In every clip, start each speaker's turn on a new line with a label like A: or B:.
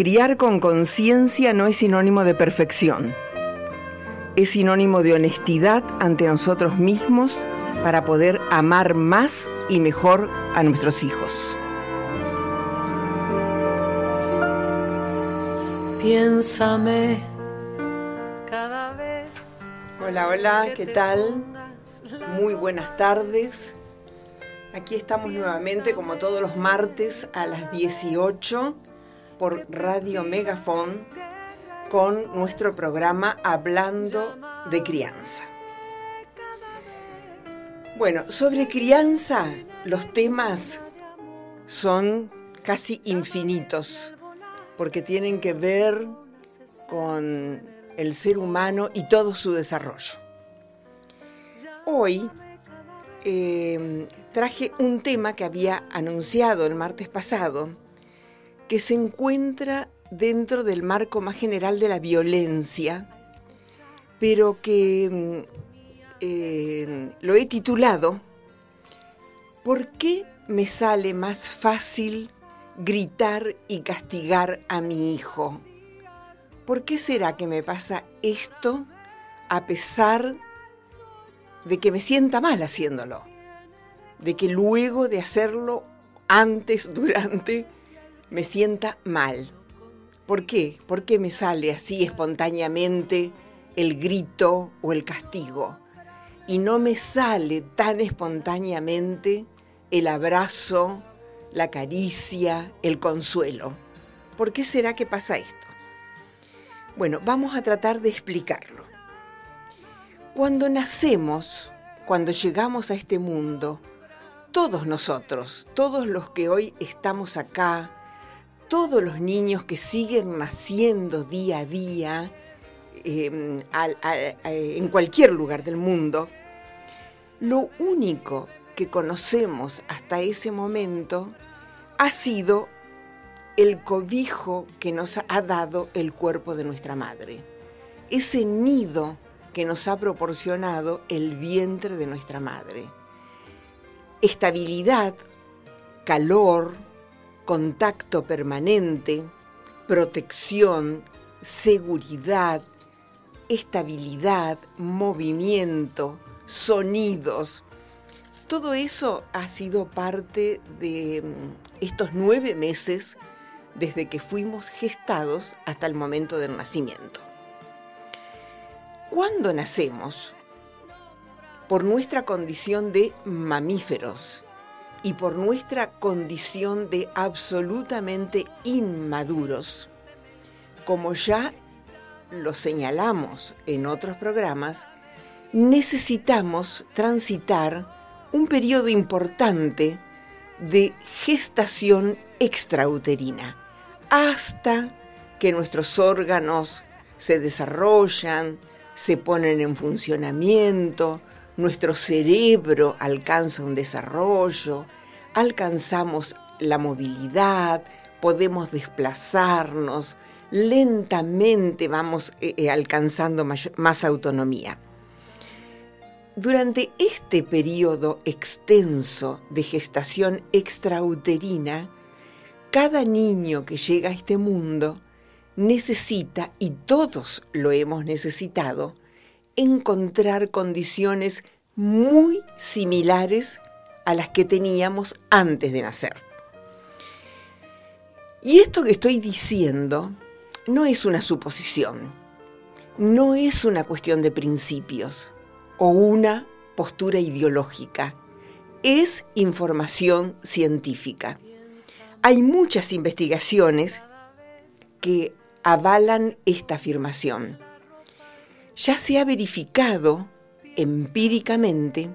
A: Criar con conciencia no es sinónimo de perfección. Es sinónimo de honestidad ante nosotros mismos para poder amar más y mejor a nuestros hijos.
B: Piénsame cada vez.
A: Hola, hola, ¿qué tal? Muy buenas tardes. Aquí estamos nuevamente como todos los martes a las 18 por Radio Megafon con nuestro programa Hablando de Crianza. Bueno, sobre crianza los temas son casi infinitos porque tienen que ver con el ser humano y todo su desarrollo. Hoy eh, traje un tema que había anunciado el martes pasado, que se encuentra dentro del marco más general de la violencia, pero que mm, eh, lo he titulado ¿Por qué me sale más fácil gritar y castigar a mi hijo? ¿Por qué será que me pasa esto a pesar de que me sienta mal haciéndolo? De que luego de hacerlo, antes, durante, me sienta mal. ¿Por qué? ¿Por qué me sale así espontáneamente el grito o el castigo? Y no me sale tan espontáneamente el abrazo, la caricia, el consuelo. ¿Por qué será que pasa esto? Bueno, vamos a tratar de explicarlo. Cuando nacemos, cuando llegamos a este mundo, todos nosotros, todos los que hoy estamos acá, todos los niños que siguen naciendo día a día em, en cualquier lugar del mundo, lo único que conocemos hasta ese momento ha sido el cobijo que nos ha dado el cuerpo de nuestra madre, ese nido que nos ha proporcionado el vientre de nuestra madre. Estabilidad, calor, contacto permanente, protección, seguridad, estabilidad, movimiento, sonidos. Todo eso ha sido parte de mm, estos nueve meses desde que fuimos gestados hasta el momento del nacimiento. Cuando nacemos, por nuestra condición de mamíferos, y por nuestra condición de absolutamente inmaduros, como ya lo señalamos en otros programas, necesitamos transitar un periodo importante de gestación extrauterina hasta que nuestros órganos se desarrollan, se ponen en funcionamiento, nuestro cerebro alcanza un desarrollo, alcanzamos la movilidad, podemos desplazarnos, lentamente vamos eh, eh, alcanzando más autonomía. Durante este periodo extenso de gestación extrauterina, cada niño que llega a este mundo necesita, y todos lo hemos necesitado, encontrar condiciones muy similares a las que teníamos antes de nacer. Y esto que estoy diciendo no es una suposición, no es una cuestión de principios o una postura ideológica, es información científica. Hay muchas investigaciones que avalan esta afirmación ya se ha verificado empíricamente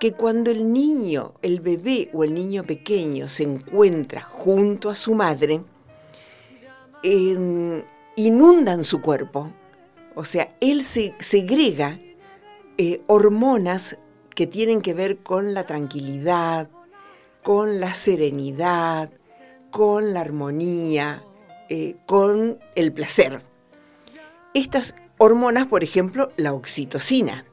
A: que cuando el niño, el bebé o el niño pequeño se encuentra junto a su madre, inundan su cuerpo. O sea, él se segrega eh, hormonas que tienen que ver con la tranquilidad, con la serenidad, con la armonía, eh, con el placer. Estas hormonas, por ejemplo, la oxitocina,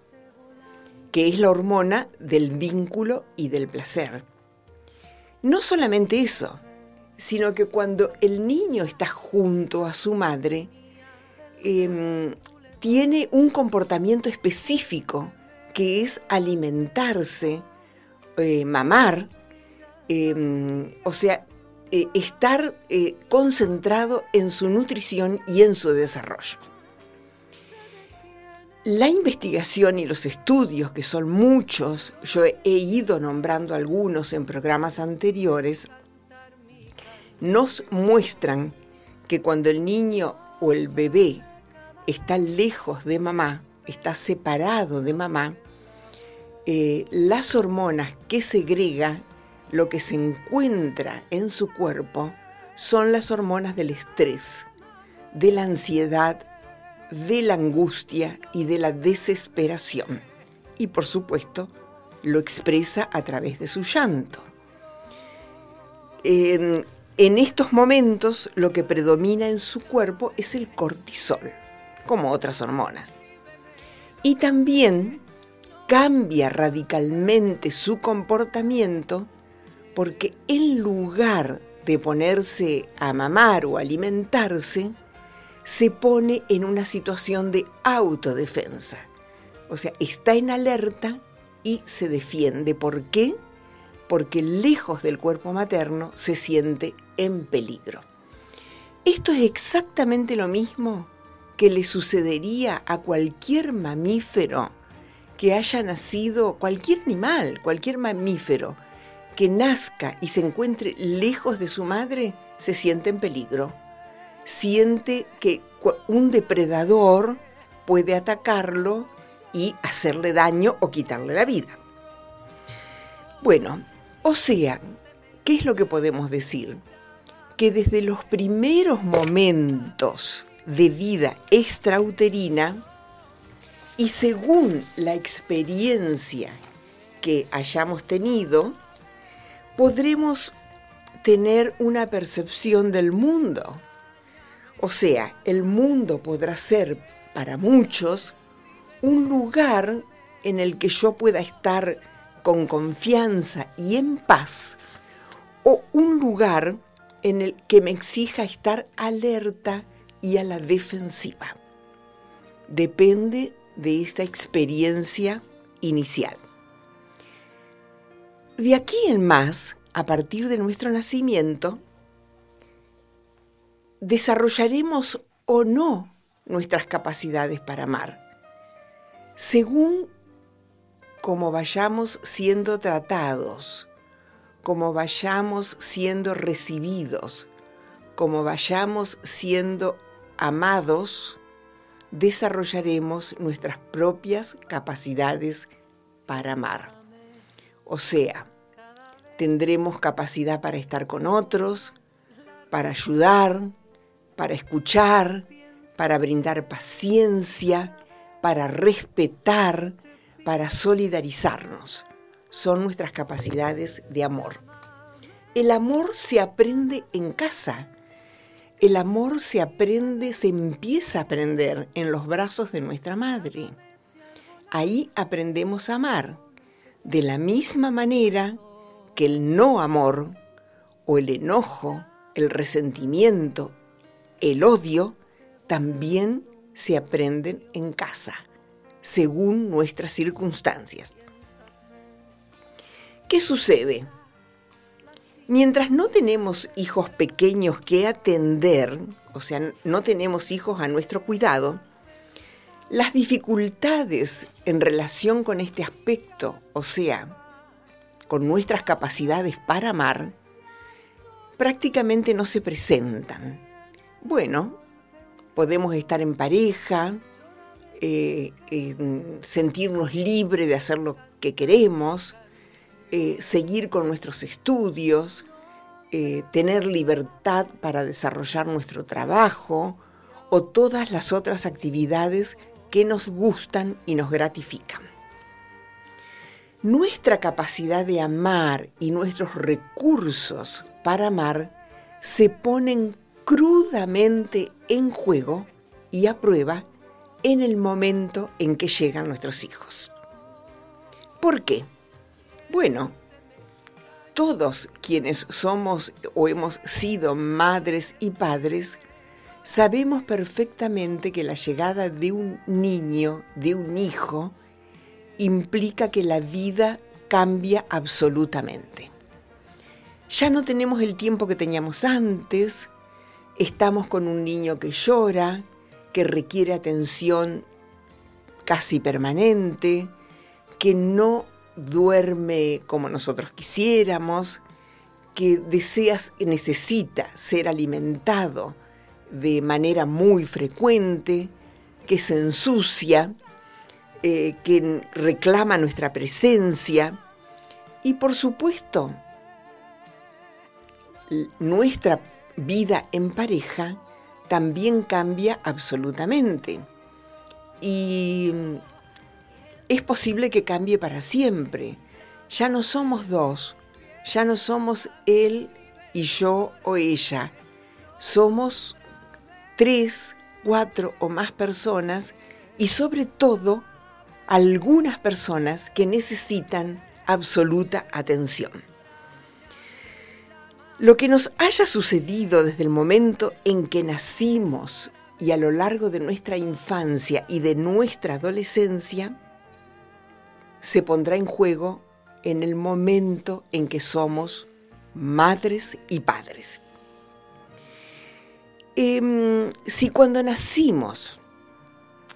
A: que es la hormona del vínculo y del placer. No solamente eso, sino que cuando el niño está junto a su madre, em, tiene un comportamiento específico que es alimentarse, eh, mamar, em, o sea, eh, estar eh, concentrado en su nutrición y en su desarrollo. La investigación y los estudios, que son muchos, yo he ido nombrando algunos en programas anteriores, nos muestran que cuando el niño o el bebé está lejos de mamá, está separado de mamá, eh, las hormonas que segrega, lo que se encuentra en su cuerpo, son las hormonas del estrés, de la ansiedad, de la angustia y de la desesperación. Y por supuesto, lo expresa a través de su llanto. En, estos momentos lo que predomina en su cuerpo es el cortisol, como otras hormonas. Y también cambia radicalmente su comportamiento porque en lugar de ponerse a mamar o alimentarse, se pone en una situación de autodefensa. O sea, está en alerta y se defiende. ¿Por qué? Porque lejos del cuerpo materno se siente en peligro. Esto es exactamente lo mismo que le sucedería a cualquier mamífero que haya nacido, cualquier animal, cualquier mamífero que nazca y se encuentre lejos de su madre, se siente en peligro siente que un depredador puede atacarlo y hacerle daño o quitarle la vida. Bueno, o sea, ¿qué es lo que podemos decir? Que desde los primeros momentos de vida extrauterina y según la experiencia que hayamos tenido, podremos tener una percepción del mundo o sea, el mundo podrá ser para muchos un lugar en el que yo pueda estar con confianza y en paz, o un lugar en el que me exija estar alerta y a la defensiva. Depende de esta experiencia inicial. De aquí en más, a partir de nuestro nacimiento, desarrollaremos o no nuestras capacidades para amar, según como vayamos siendo tratados, como vayamos siendo recibidos, como vayamos siendo amados, desarrollaremos nuestras propias capacidades para amar. O sea, tendremos capacidad para estar con otros, para ayudar, para escuchar, para brindar paciencia, para respetar, para solidarizarnos. Son nuestras capacidades de amor. El amor se aprende en casa. El amor se aprende, se empieza a aprender en los brazos de nuestra madre. Ahí aprendemos a amar, de la misma manera que el no amor o el enojo, el resentimiento, el odio también se aprenden en casa, según nuestras circunstancias. ¿Qué sucede? Mientras no tenemos hijos pequeños que atender, o sea, no tenemos hijos a nuestro cuidado, las dificultades en relación con este aspecto, o sea, con nuestras capacidades para amar, prácticamente no se presentan. Bueno, podemos estar en pareja, eh, sentirnos libres de hacer lo que queremos, eh, seguir con nuestros estudios, eh, tener libertad para desarrollar nuestro trabajo o todas las otras actividades que nos gustan y nos gratifican. Nuestra capacidad de amar y nuestros recursos para amar se ponen crudamente en juego y a prueba en el momento en que llegan nuestros hijos. ¿Por qué? Bueno, todos quienes somos o hemos sido madres y padres, sabemos perfectamente que la llegada de un niño, de un hijo, implica que la vida cambia absolutamente. Ya no tenemos el tiempo que teníamos antes, estamos con un niño que llora, que requiere atención casi permanente, que no duerme como nosotros quisiéramos, que deseas, necesita ser alimentado de manera muy frecuente, que se ensucia, eh, que reclama nuestra presencia y por supuesto nuestra vida en pareja también cambia absolutamente. Y es posible que cambie para siempre. Ya no somos dos, ya no somos él y yo o ella. Somos tres, cuatro o más personas y sobre todo algunas personas que necesitan absoluta atención. Lo que nos haya sucedido desde el momento en que nacimos y a lo largo de nuestra infancia y de nuestra adolescencia, se pondrá en juego en el momento en que somos madres y padres. Em, si cuando nacimos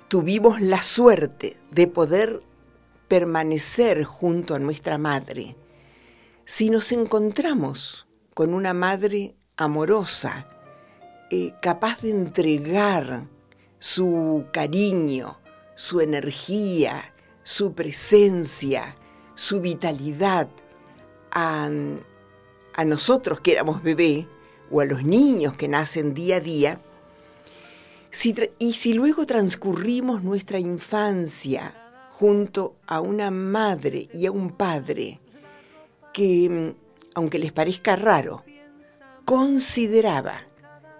A: tuvimos la suerte de poder permanecer junto a nuestra madre, si nos encontramos con una madre amorosa, capaz de entregar su cariño, su energía, su presencia, su vitalidad a, a nosotros que éramos bebé o a los niños que nacen día a día, y si luego transcurrimos nuestra infancia junto a una madre y a un padre que aunque les parezca raro, consideraba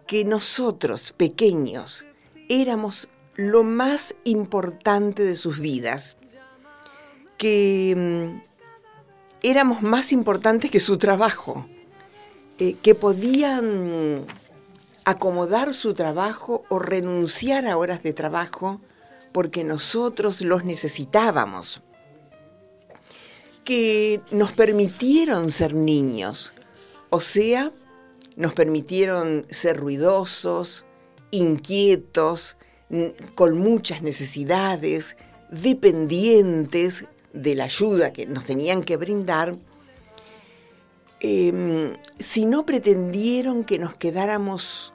A: que nosotros, pequeños, éramos lo más importante de sus vidas, que mm, éramos más importantes que su trabajo, eh, que podían acomodar su trabajo o renunciar a horas de trabajo porque nosotros los necesitábamos que nos permitieron ser niños, o sea, nos permitieron ser ruidosos, inquietos, con muchas necesidades, dependientes de la ayuda que nos tenían que brindar, em, si no pretendieron que nos quedáramos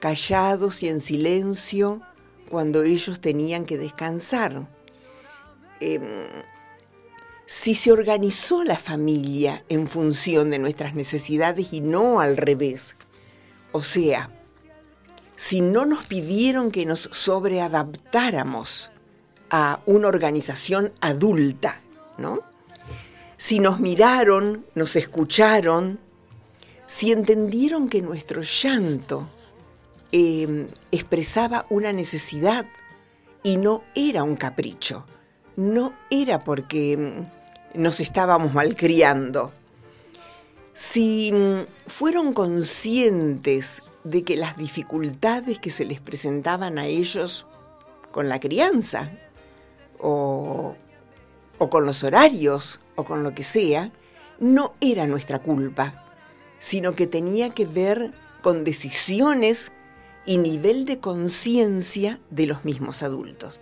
A: callados y en silencio cuando ellos tenían que descansar. Em, si se organizó la familia en función de nuestras necesidades y no al revés. O sea, si no nos pidieron que nos sobreadaptáramos a una organización adulta, ¿no? Si nos miraron, nos escucharon, si entendieron que nuestro llanto em, expresaba una necesidad y no era un capricho, no era porque mm, nos estábamos malcriando. Si mm, fueron conscientes de que las dificultades que se les presentaban a ellos con la crianza, o, o con los horarios, o con lo que sea, no era nuestra culpa, sino que tenía que ver con decisiones y nivel de conciencia de los mismos adultos.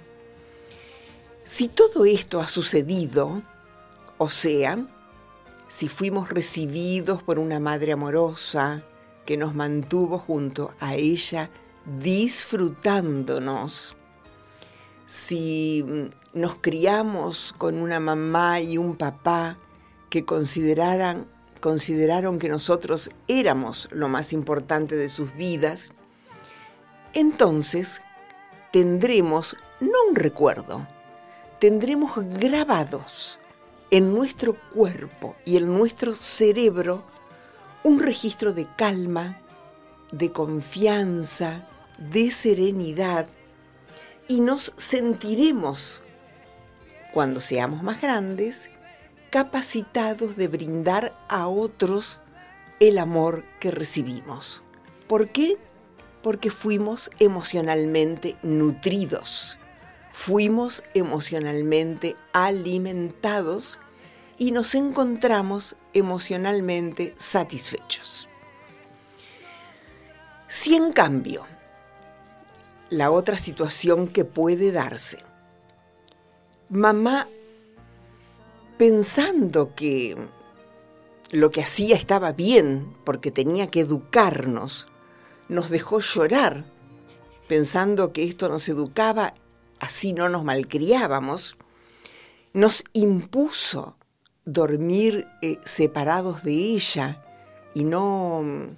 A: Si todo esto ha sucedido, o sea, si fuimos recibidos por una madre amorosa que nos mantuvo junto a ella disfrutándonos, si mm, nos criamos con una mamá y un papá que consideraran, consideraron que nosotros éramos lo más importante de sus vidas, entonces tendremos no un recuerdo, tendremos grabados en nuestro cuerpo y en nuestro cerebro un registro de calma, de confianza, de serenidad y nos sentiremos, cuando seamos más grandes, incapacitados de brindar a otros el amor que recibimos. ¿Por qué? Porque fuimos emocionalmente nutridos, fuimos emocionalmente alimentados y nos encontramos emocionalmente satisfechos. Si en cambio, la otra situación que puede darse, mamá pensando que lo que hacía estaba bien porque tenía que educarnos, nos dejó llorar pensando que esto nos educaba, así no nos malcriábamos, nos impuso dormir eh, separados de ella y no mm,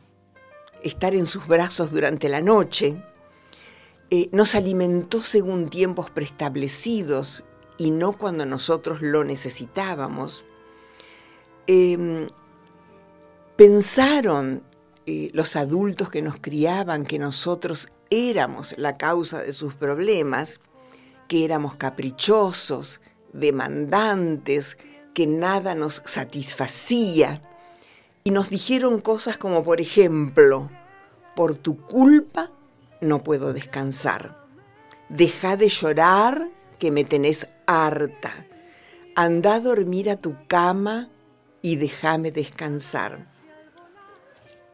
A: estar en sus brazos durante la noche, eh, nos alimentó según tiempos preestablecidos y no cuando nosotros lo necesitábamos. Em, pensaron eh, los adultos que nos criaban que nosotros éramos la causa de sus problemas, que éramos caprichosos, demandantes, que nada nos satisfacía. Y nos dijeron cosas como, por ejemplo, por tu culpa no puedo descansar. Deja de llorar que me tenés harta. Anda a dormir a tu cama y déjame descansar.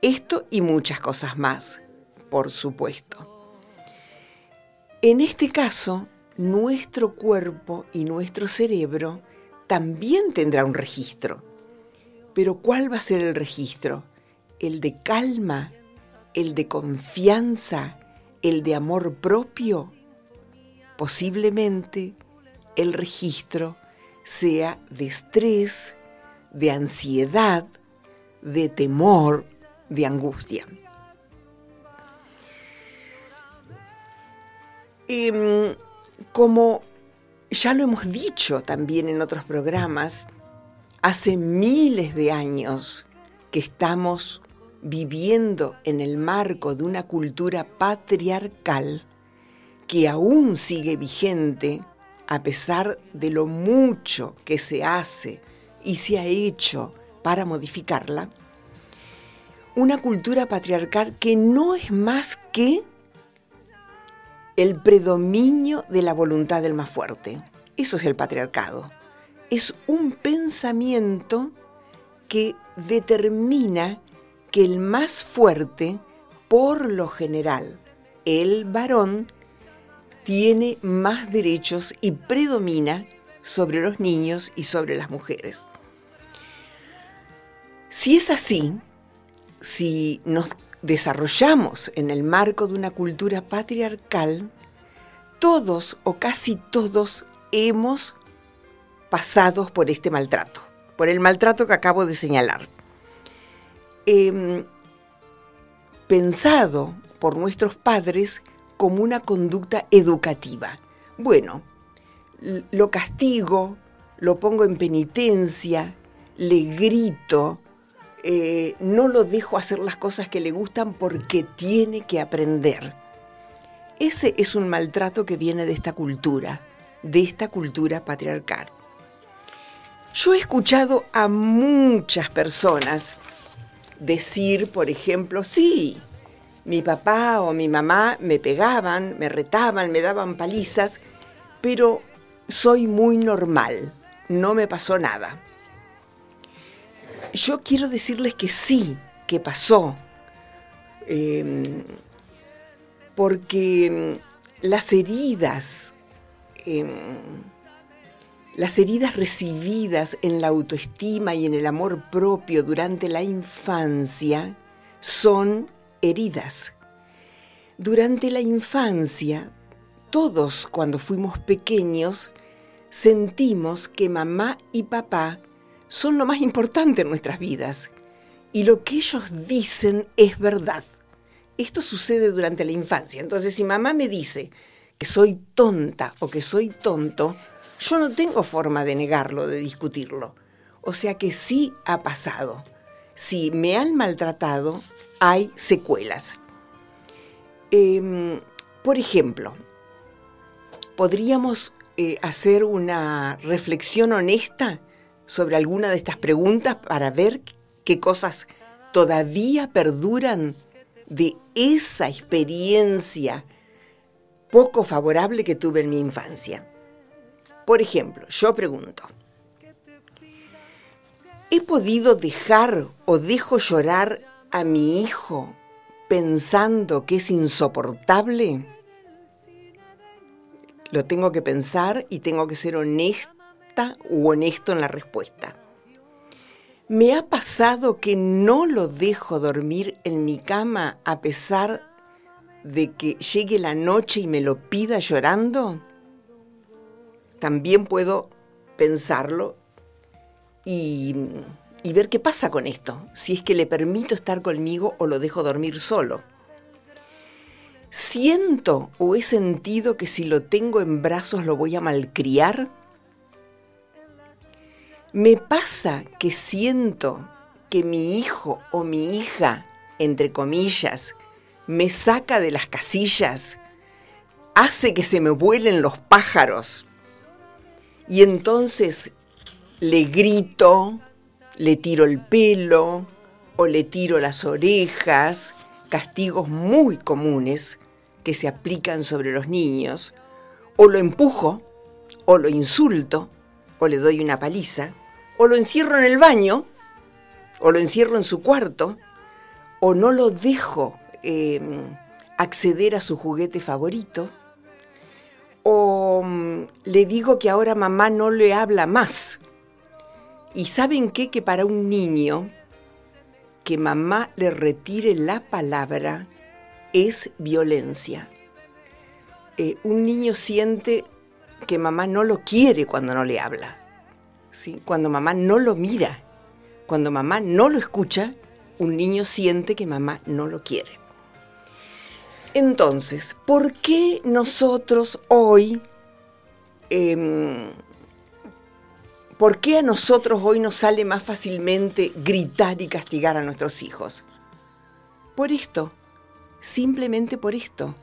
A: Esto y muchas cosas más, por supuesto. En este caso, nuestro cuerpo y nuestro cerebro también tendrá un registro. Pero ¿cuál va a ser el registro? ¿El de calma? ¿El de confianza? ¿El de amor propio? Posiblemente el registro sea de estrés, de ansiedad, de temor, de angustia. Em, como ya lo hemos dicho también en otros programas, hace miles de años que estamos viviendo en el marco de una cultura patriarcal que aún sigue vigente a pesar de lo mucho que se hace y se ha hecho para modificarla, una cultura patriarcal que no es más que el predominio de la voluntad del más fuerte. Eso es el patriarcado. Es un pensamiento que determina que el más fuerte, por lo general, el varón, tiene más derechos y predomina sobre los niños y sobre las mujeres. Si es así, si nos desarrollamos en el marco de una cultura patriarcal, todos o casi todos hemos pasado por este maltrato, por el maltrato que acabo de señalar. Em, pensado por nuestros padres como una conducta educativa. Bueno, lo castigo, lo pongo en penitencia, le grito, eh, no lo dejo hacer las cosas que le gustan porque tiene que aprender. Ese es un maltrato que viene de esta cultura, de esta cultura patriarcal. Yo he escuchado a muchas personas decir, por ejemplo, sí, mi papá o mi mamá me pegaban, me retaban, me daban palizas, pero soy muy normal, no me pasó nada. Yo quiero decirles que sí, que pasó, em, porque em, las heridas, em, las heridas recibidas en la autoestima y en el amor propio durante la infancia son heridas. Durante la infancia, todos cuando fuimos pequeños, sentimos que mamá y papá son lo más importante en nuestras vidas y lo que ellos dicen es verdad. Esto sucede durante la infancia. Entonces, si mamá me dice que soy tonta o que soy tonto, yo no tengo forma de negarlo, de discutirlo. O sea que sí ha pasado. Si me han maltratado, hay secuelas. Em, por ejemplo, podríamos eh, hacer una reflexión honesta sobre alguna de estas preguntas para ver qué cosas todavía perduran de esa experiencia poco favorable que tuve en mi infancia. Por ejemplo, yo pregunto, ¿he podido dejar o dejo llorar a mi hijo pensando que es insoportable? Lo tengo que pensar y tengo que ser honesta u honesto en la respuesta. Me ha pasado que no lo dejo dormir en mi cama a pesar de que llegue la noche y me lo pida llorando. También puedo pensarlo y ver qué pasa con esto, si es que le permito estar conmigo o lo dejo dormir solo. ¿Siento o he sentido que si lo tengo en brazos lo voy a malcriar? Me pasa que siento que mi hijo o mi hija, entre comillas, me saca de las casillas, hace que se me vuelen los pájaros. Y entonces le grito, le tiro el pelo o le tiro las orejas, castigos muy comunes que se aplican sobre los niños, o lo empujo, o lo insulto, o le doy una paliza, o lo encierro en el baño, o lo encierro en su cuarto, o no lo dejo em, acceder a su juguete favorito, o mm, le digo que ahora mamá no le habla más. Y saben qué? Que para un niño que mamá le retire la palabra es violencia. Eh, un niño siente que mamá no lo quiere cuando no le habla cuando mamá no lo mira, cuando mamá no lo escucha, un niño siente que mamá no lo quiere. Entonces, ¿por qué nosotros hoy, em, por qué a nosotros hoy nos sale más fácilmente gritar y castigar a nuestros hijos? Por esto, simplemente por esto,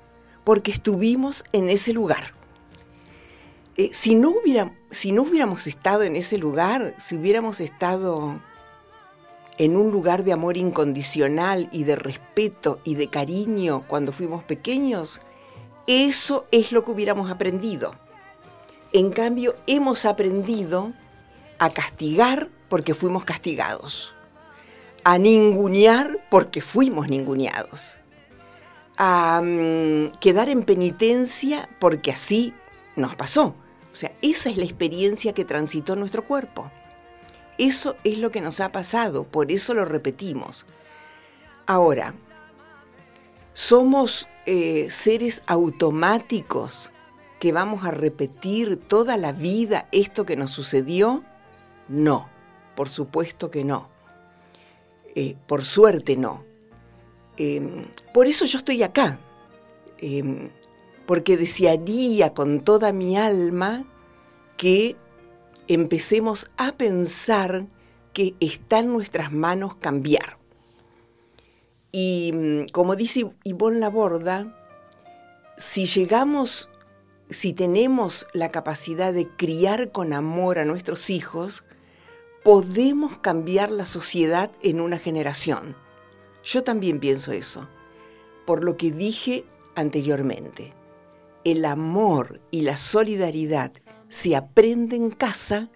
A: porque estuvimos en ese lugar. Eh, si, no si no hubiéramos estado en ese lugar, si hubiéramos estado en un lugar de amor incondicional y de respeto y de cariño cuando fuimos pequeños, eso es lo que hubiéramos aprendido. En cambio, hemos aprendido a castigar porque fuimos castigados, a ningunear porque fuimos ninguneados, a mm, quedar en penitencia porque así nos pasó. O sea, esa es la experiencia que transitó nuestro cuerpo. Eso es lo que nos ha pasado, por eso lo repetimos. Ahora, ¿somos eh, seres automáticos que vamos a repetir toda la vida esto que nos sucedió? No, por supuesto que no. Eh, por suerte no. Em, por eso yo estoy acá. Em, porque desearía con toda mi alma que empecemos a pensar que está en nuestras manos cambiar. Y mm, como dice Ivonne Laborda, si llegamos, si tenemos la capacidad de criar con amor a nuestros hijos, podemos cambiar la sociedad en una generación. Yo también pienso eso, por lo que dije anteriormente el amor y la solidaridad se aprende en casa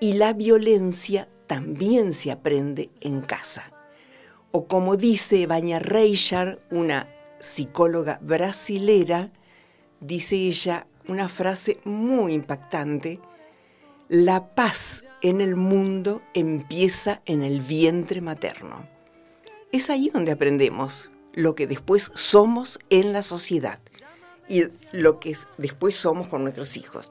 A: y la violencia también se aprende en casa. O como dice Baña Reichard, una psicóloga brasilera, dice ella una frase muy impactante, la paz en el mundo empieza en el vientre materno. Es ahí donde aprendemos lo que después somos en la sociedad y lo que después somos con nuestros hijos.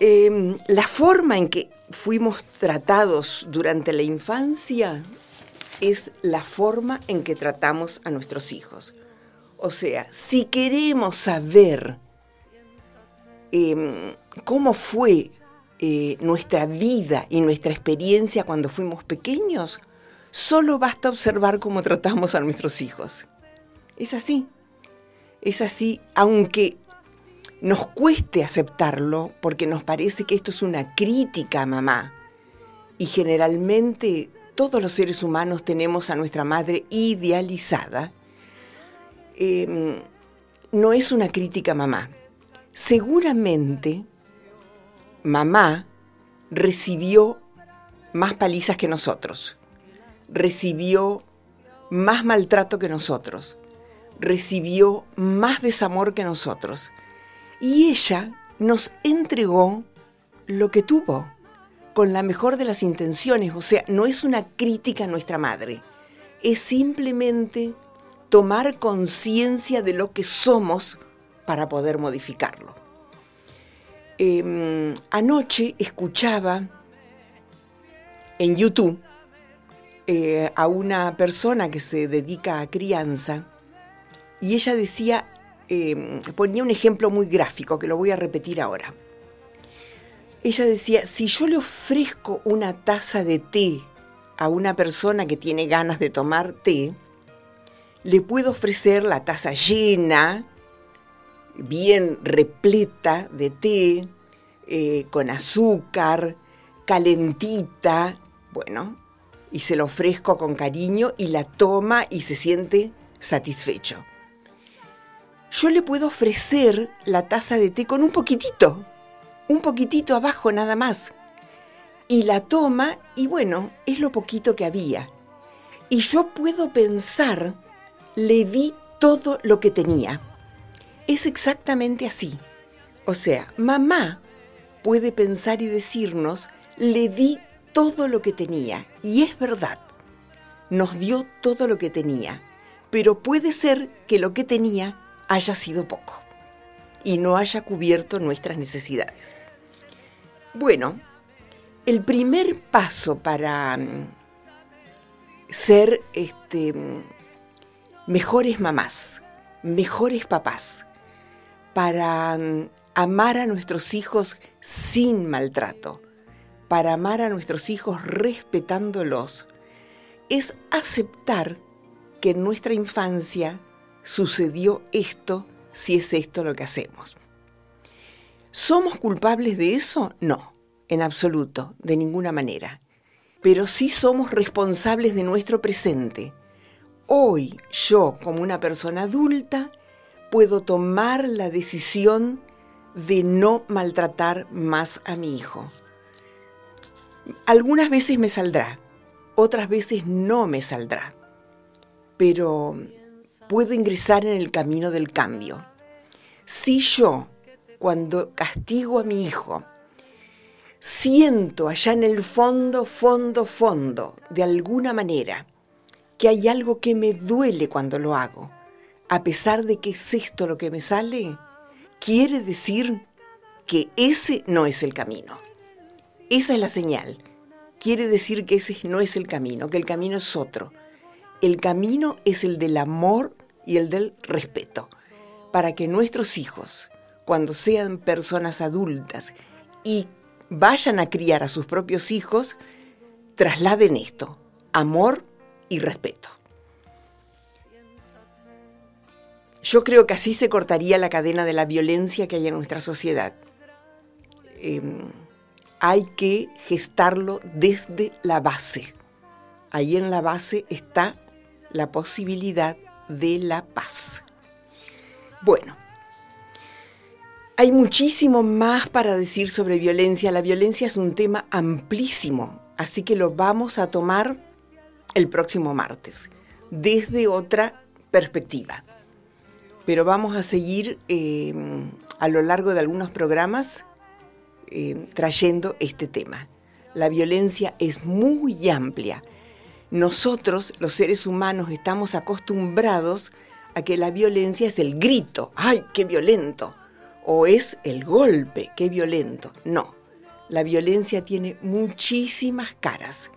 A: Em, la forma en que fuimos tratados durante la infancia es la forma en que tratamos a nuestros hijos. O sea, si queremos saber em, cómo fue eh, nuestra vida y nuestra experiencia cuando fuimos pequeños, solo basta observar cómo tratamos a nuestros hijos. Es así. Es así, aunque nos cueste aceptarlo porque nos parece que esto es una crítica a mamá. Y generalmente todos los seres humanos tenemos a nuestra madre idealizada. Em, no es una crítica mamá. Seguramente mamá recibió más palizas que nosotros, recibió más maltrato que nosotros, recibió más desamor que nosotros. Y ella nos entregó lo que tuvo, con la mejor de las intenciones. O sea, no es una crítica a nuestra madre, es simplemente tomar conciencia de lo que somos para poder modificarlo. Em, anoche escuchaba en YouTube eh, a una persona que se dedica a crianza y ella decía, em, ponía un ejemplo muy gráfico que lo voy a repetir ahora. Ella decía, si yo le ofrezco una taza de té a una persona que tiene ganas de tomar té, le puedo ofrecer la taza llena, bien repleta de té, eh, con azúcar, calentita, bueno, y se lo ofrezco con cariño y la toma y se siente satisfecho. Yo le puedo ofrecer la taza de té con un poquitito, un poquitito abajo nada más. Y la toma y bueno, es lo poquito que había. Y yo puedo pensar, le di todo lo que tenía. Es exactamente así. O sea, mamá puede pensar y decirnos, le di todo lo que tenía. Y es verdad, nos dio todo lo que tenía. Pero puede ser que lo que tenía haya sido poco y no haya cubierto nuestras necesidades. Bueno, el primer paso para mm, ser este, mm, mejores mamás, mejores papás, para mm, amar a nuestros hijos sin maltrato, para amar a nuestros hijos respetándolos, es aceptar que en nuestra infancia sucedió esto si es esto lo que hacemos. ¿Somos culpables de eso? No, en absoluto, de ninguna manera. Pero sí somos responsables de nuestro presente. Hoy yo, como una persona adulta, puedo tomar la decisión de no maltratar más a mi hijo. Algunas veces me saldrá, otras veces no me saldrá, pero puedo ingresar en el camino del cambio. Si yo cuando castigo a mi hijo, siento allá en el fondo, fondo, fondo, de alguna manera, que hay algo que me duele cuando lo hago, a pesar de que es esto lo que me sale, quiere decir que ese no es el camino. Esa es la señal. Quiere decir que ese no es el camino, que el camino es otro. El camino es el del amor y el del respeto, para que nuestros hijos, cuando sean personas adultas y vayan a criar a sus propios hijos, trasladen esto, amor y respeto. Yo creo que así se cortaría la cadena de la violencia que hay en nuestra sociedad. Em, hay que gestarlo desde la base. Ahí en la base está la posibilidad de la paz. Bueno, hay muchísimo más para decir sobre violencia. La violencia es un tema amplísimo, así que lo vamos a tomar el próximo martes, desde otra perspectiva. Pero vamos a seguir eh, a lo largo de algunos programas eh, trayendo este tema. La violencia es muy amplia. Nosotros, los seres humanos, estamos acostumbrados a que la violencia es el grito. ¡Ay, qué violento! o es el golpe, qué violento. No, la violencia tiene muchísimas caras.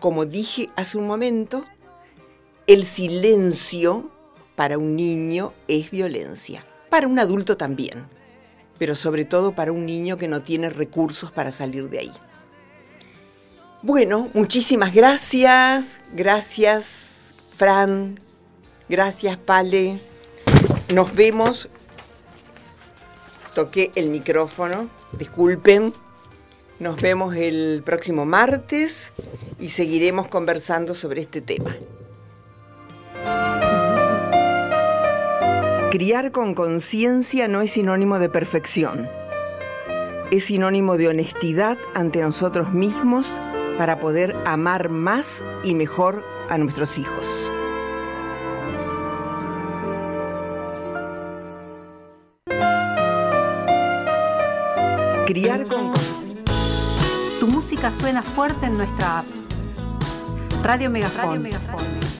A: Como dije hace un momento, el silencio para un niño es violencia, para un adulto también, pero sobre todo para un niño que no tiene recursos para salir de ahí. Bueno, muchísimas gracias, gracias Fran, gracias Pale, nos vemos toqué el micrófono, disculpen. Nos vemos el próximo martes y seguiremos conversando sobre este tema. Criar con conciencia no es sinónimo de perfección. Es sinónimo de honestidad ante nosotros mismos para poder amar más y mejor a nuestros hijos. Criar con
C: Tu música suena fuerte en nuestra app. Radio Megafon.